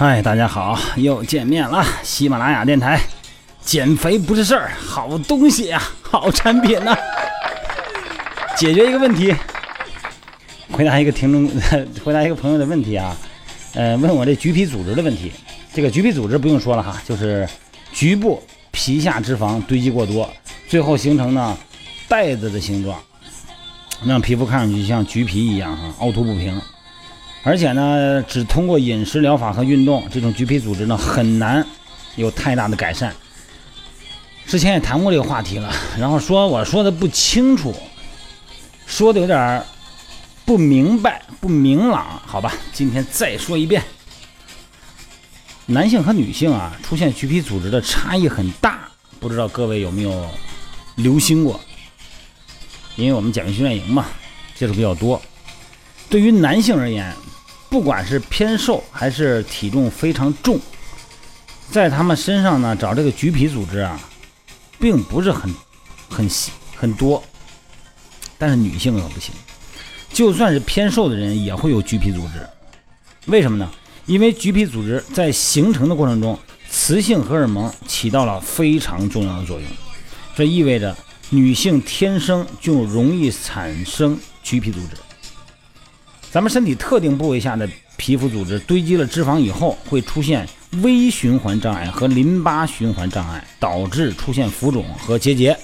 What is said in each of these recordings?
嗨，大家好，又见面了。喜马拉雅电台，减肥不是事儿，好东西呀，好产品呐。解决一个问题，回答一个听众，回答一个朋友的问题啊。呃，问我这橘皮组织的问题。这个橘皮组织不用说了哈，就是局部皮下脂肪堆积过多，最后形成呢袋子的形状，让皮肤看上去像橘皮一样哈，凹凸不平。而且呢，只通过饮食疗法和运动，这种橘皮组织呢很难有太大的改善。之前也谈过这个话题了，然后说我说的不清楚，说的有点不明白、不明朗，好吧，今天再说一遍。男性和女性啊，出现橘皮组织的差异很大，不知道各位有没有留心过？因为我们减肥训练营嘛，接触比较多。对于男性而言，不管是偏瘦还是体重非常重，在他们身上呢找这个橘皮组织啊，并不是很很很多。但是女性可不行，就算是偏瘦的人也会有橘皮组织。为什么呢？因为橘皮组织在形成的过程中，雌性荷尔蒙起到了非常重要的作用。这意味着女性天生就容易产生橘皮组织。咱们身体特定部位下的皮肤组织堆积了脂肪以后，会出现微循环障碍和淋巴循环障碍，导致出现浮肿和结节，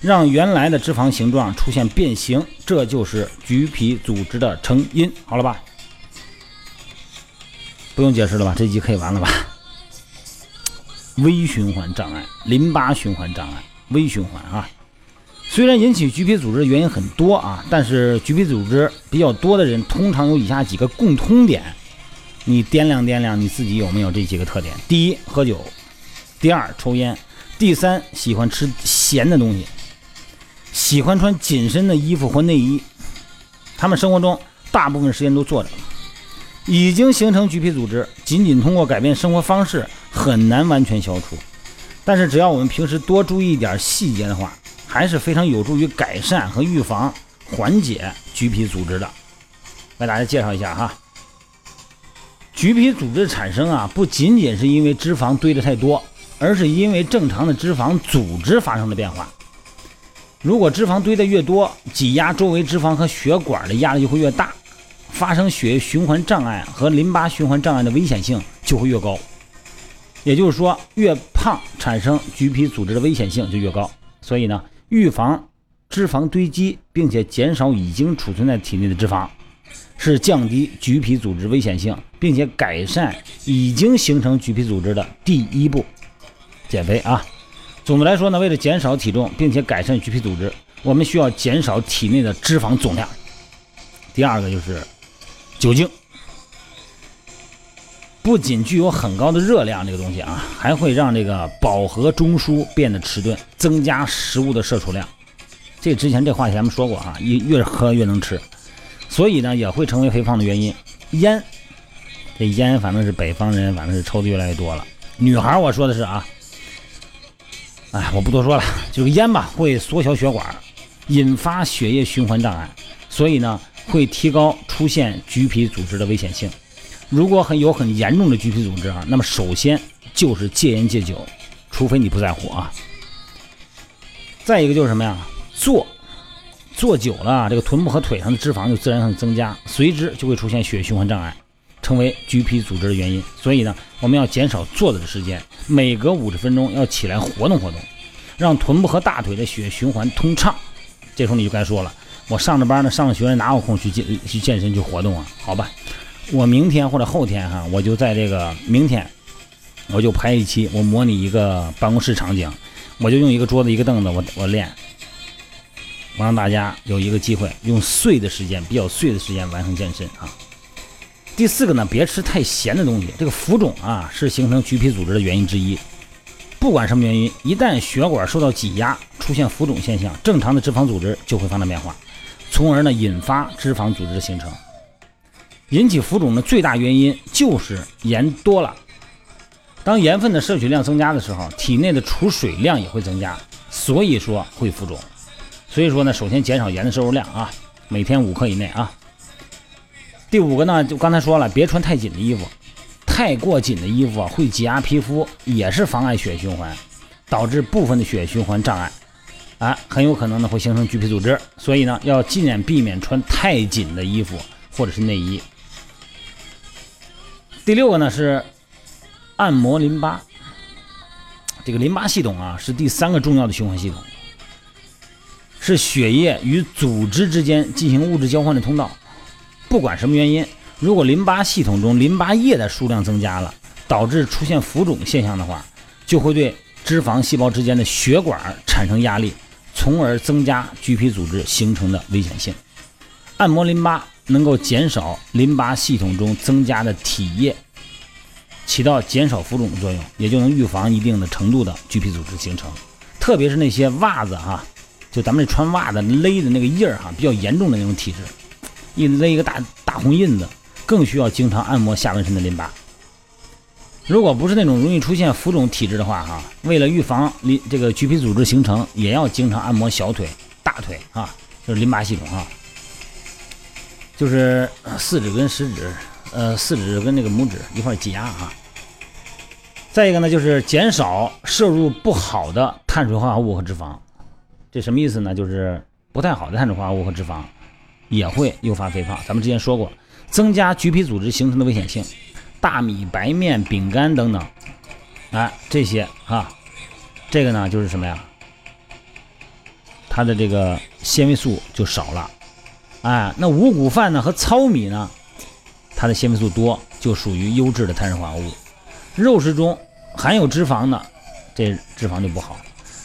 让原来的脂肪形状出现变形，这就是橘皮组织的成因。好了吧？不用解释了吧？这集可以完了吧？微循环障碍、淋巴循环障碍、微循环啊。虽然引起橘皮组织的原因很多啊，但是橘皮组织比较多的人通常有以下几个共通点，你掂量掂量你自己有没有这几个特点：第一，喝酒；第二，抽烟；第三，喜欢吃咸的东西；喜欢穿紧身的衣服或内衣。他们生活中大部分时间都坐着，已经形成橘皮组织，仅仅通过改变生活方式很难完全消除。但是只要我们平时多注意一点细节的话，还是非常有助于改善和预防、缓解橘皮组织的。为大家介绍一下哈，橘皮组织产生啊，不仅仅是因为脂肪堆的太多，而是因为正常的脂肪组织发生了变化。如果脂肪堆的越多，挤压周围脂肪和血管的压力就会越大，发生血液循环障碍和淋巴循环障碍的危险性就会越高。也就是说，越胖产生橘皮组织的危险性就越高。所以呢。预防脂肪堆积，并且减少已经储存在体内的脂肪，是降低橘皮组织危险性，并且改善已经形成橘皮组织的第一步。减肥啊，总的来说呢，为了减少体重，并且改善橘皮组织，我们需要减少体内的脂肪总量。第二个就是酒精，不仅具有很高的热量，这个东西啊，还会让这个饱和中枢变得迟钝，增加食物的摄取量。这之前这话咱们说过啊，越越喝越能吃，所以呢也会成为肥胖的原因。烟，这烟反正是北方人，反正是抽的越来越多了。女孩我说的是啊，哎，我不多说了，就是烟吧，会缩小血管，引发血液循环障碍，所以呢会提高出现橘皮组织的危险性。如果很有很严重的橘皮组织啊，那么首先就是戒烟戒酒，除非你不在乎啊。再一个就是什么呀？坐，坐久了，这个臀部和腿上的脂肪就自然上增加，随之就会出现血液循环障碍，成为橘皮组织的原因。所以呢，我们要减少坐着的时间，每隔五十分钟要起来活动活动，让臀部和大腿的血液循环通畅。这时候你就该说了，我上着班呢，上着学哪有空去健去健身去活动啊？好吧。我明天或者后天哈，我就在这个明天，我就拍一期，我模拟一个办公室场景，我就用一个桌子一个凳子，我我练，我让大家有一个机会用碎的时间，比较碎的时间完成健身啊。第四个呢，别吃太咸的东西，这个浮肿啊是形成橘皮组织的原因之一。不管什么原因，一旦血管受到挤压，出现浮肿现象，正常的脂肪组织就会发生变化，从而呢引发脂肪组织的形成。引起浮肿的最大原因就是盐多了。当盐分的摄取量增加的时候，体内的储水量也会增加，所以说会浮肿。所以说呢，首先减少盐的摄入量啊。每天五克以内啊。第五个呢，就刚才说了，别穿太紧的衣服，太过紧的衣服啊会挤压皮肤，也是妨碍血液循环，导致部分的血液循环障碍，啊，很有可能呢会形成橘皮组织，所以呢要尽量避免穿太紧的衣服或者是内衣。第六个呢是按摩淋巴，这个淋巴系统啊是第三个重要的循环系统，是血液与组织之间进行物质交换的通道。不管什么原因，如果淋巴系统中淋巴液的数量增加了，导致出现浮肿现象的话，就会对脂肪细胞之间的血管产生压力，从而增加橘皮组织形成的危险性。按摩淋巴能够减少淋巴系统中增加的体液，起到减少浮肿的作用，也就能预防一定的程度的橘皮组织形成。特别是那些袜子哈，就咱们这穿袜子勒的那个印儿哈，比较严重的那种体质。一勒一个大大红印子，更需要经常按摩下半身的淋巴。如果不是那种容易出现浮肿体质的话，哈，为了预防淋这个橘皮组织形成，也要经常按摩小腿、大腿啊，就是淋巴系统啊，就是四指跟食指，呃，四指跟那个拇指一块挤压啊。再一个呢，就是减少摄入不好的碳水化合物和脂肪。这什么意思呢？就是不太好的碳水化合物和脂肪。也会诱发肥胖，咱们之前说过，增加橘皮组织形成的危险性。大米、白面、饼干等等，哎，这些啊，这个呢就是什么呀？它的这个纤维素就少了。哎，那五谷饭呢和糙米呢，它的纤维素多，就属于优质的碳水化合物。肉食中含有脂肪的，这脂肪就不好。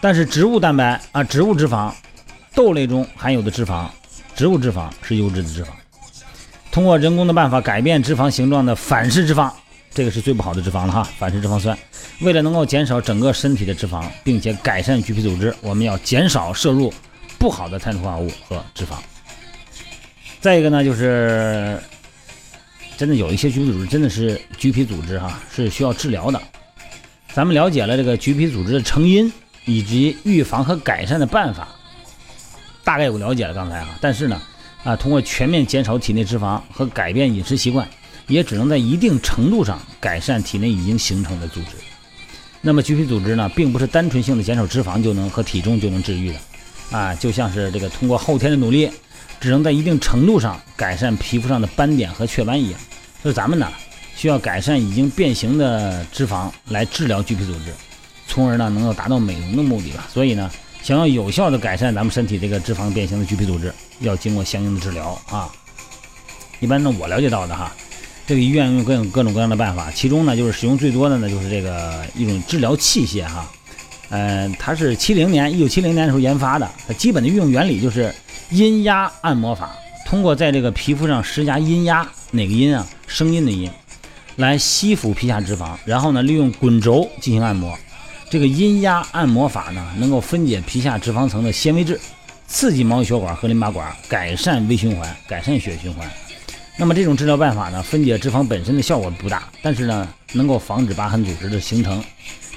但是植物蛋白啊，植物脂肪，豆类中含有的脂肪。植物脂肪是优质的脂肪，通过人工的办法改变脂肪形状的反式脂肪，这个是最不好的脂肪了哈。反式脂肪酸，为了能够减少整个身体的脂肪，并且改善橘皮组织，我们要减少摄入不好的碳水化合物和脂肪。再一个呢，就是真的有一些橘皮组织真的是橘皮组织哈，是需要治疗的。咱们了解了这个橘皮组织的成因以及预防和改善的办法。大概有了解了刚才啊，但是呢，啊，通过全面减少体内脂肪和改变饮食习惯，也只能在一定程度上改善体内已经形成的组织。那么橘皮组织呢，并不是单纯性的减少脂肪就能和体重就能治愈的，啊，就像是这个通过后天的努力，只能在一定程度上改善皮肤上的斑点和雀斑一样。就咱们呢，需要改善已经变形的脂肪来治疗橘皮组织，从而呢，能够达到美容的目的吧。所以呢。想要有效的改善咱们身体这个脂肪变形的橘皮组织，要经过相应的治疗啊。一般呢，我了解到的哈，这个医院用各种各种各样的办法，其中呢，就是使用最多的呢，就是这个一种治疗器械哈。嗯，它是七零年，一九七零年的时候研发的，它基本的运用原理就是阴压按摩法，通过在这个皮肤上施加阴压，哪个阴啊？声音的音，来吸附皮下脂肪，然后呢，利用滚轴进行按摩。这个阴压按摩法呢，能够分解皮下脂肪层的纤维质，刺激毛细血管和淋巴管，改善微循环，改善血液循环。那么这种治疗办法呢，分解脂肪本身的效果不大，但是呢，能够防止疤痕组织的形成，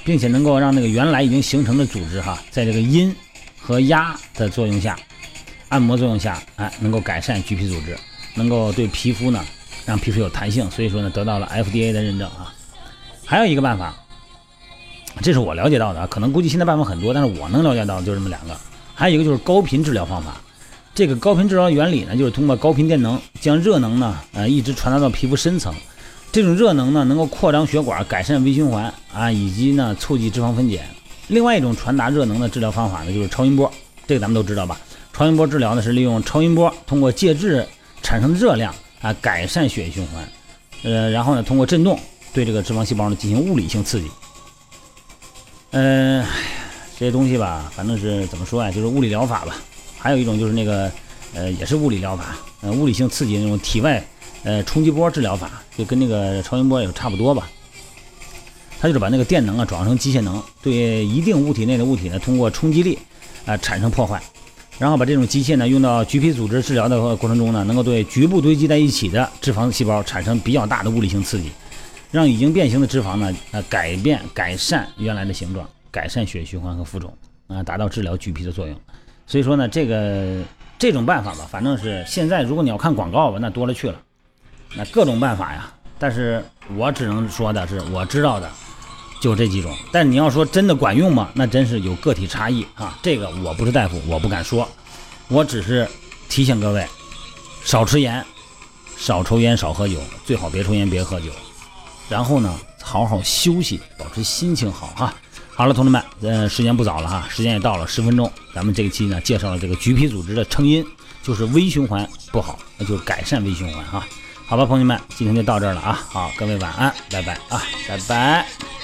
并且能够让那个原来已经形成的组织哈，在这个阴和压的作用下，按摩作用下，哎，能够改善橘皮组织，能够对皮肤呢，让皮肤有弹性。所以说呢，得到了 FDA 的认证啊。还有一个办法。这是我了解到的，可能估计现在办法很多，但是我能了解到就这么两个。还有一个就是高频治疗方法。这个高频治疗原理呢，就是通过高频电能将热能呢，呃，一直传达到皮肤深层。这种热能呢，能够扩张血管，改善微循环啊，以及呢，促进脂肪分解。另外一种传达热能的治疗方法呢，就是超音波。这个咱们都知道吧？超音波治疗呢，是利用超音波通过介质产生热量啊，改善血液循环。呃，然后呢，通过震动对这个脂肪细胞呢进行物理性刺激。嗯，这些东西吧，反正是怎么说呀，就是物理疗法吧。还有一种就是那个，呃，也是物理疗法，呃，物理性刺激那种体外，呃，冲击波治疗法，就跟那个超音波也差不多吧。它就是把那个电能啊转化成机械能，对一定物体内的物体呢，通过冲击力啊产生破坏，然后把这种机械呢用到橘皮组织治疗的过程中呢，能够对局部堆积在一起的脂肪细胞产生比较大的物理性刺激。让已经变形的脂肪呢，呃，改变、改善原来的形状，改善血液循环和浮肿，啊，达到治疗橘皮的作用。所以说呢，这个这种办法吧，反正是现在如果你要看广告吧，那多了去了，那各种办法呀。但是我只能说的是，我知道的就这几种。但你要说真的管用吗？那真是有个体差异啊。这个我不是大夫，我不敢说。我只是提醒各位，少吃盐，少抽烟，少喝酒，最好别抽烟，别喝酒。然后呢，好好休息，保持心情好哈。好了，同志们，呃，时间不早了哈，时间也到了十分钟。咱们这一期呢，介绍了这个橘皮组织的成因，就是微循环不好，那就是改善微循环哈。好吧，朋友们，今天就到这儿了啊！好，各位晚安，拜拜啊，拜拜。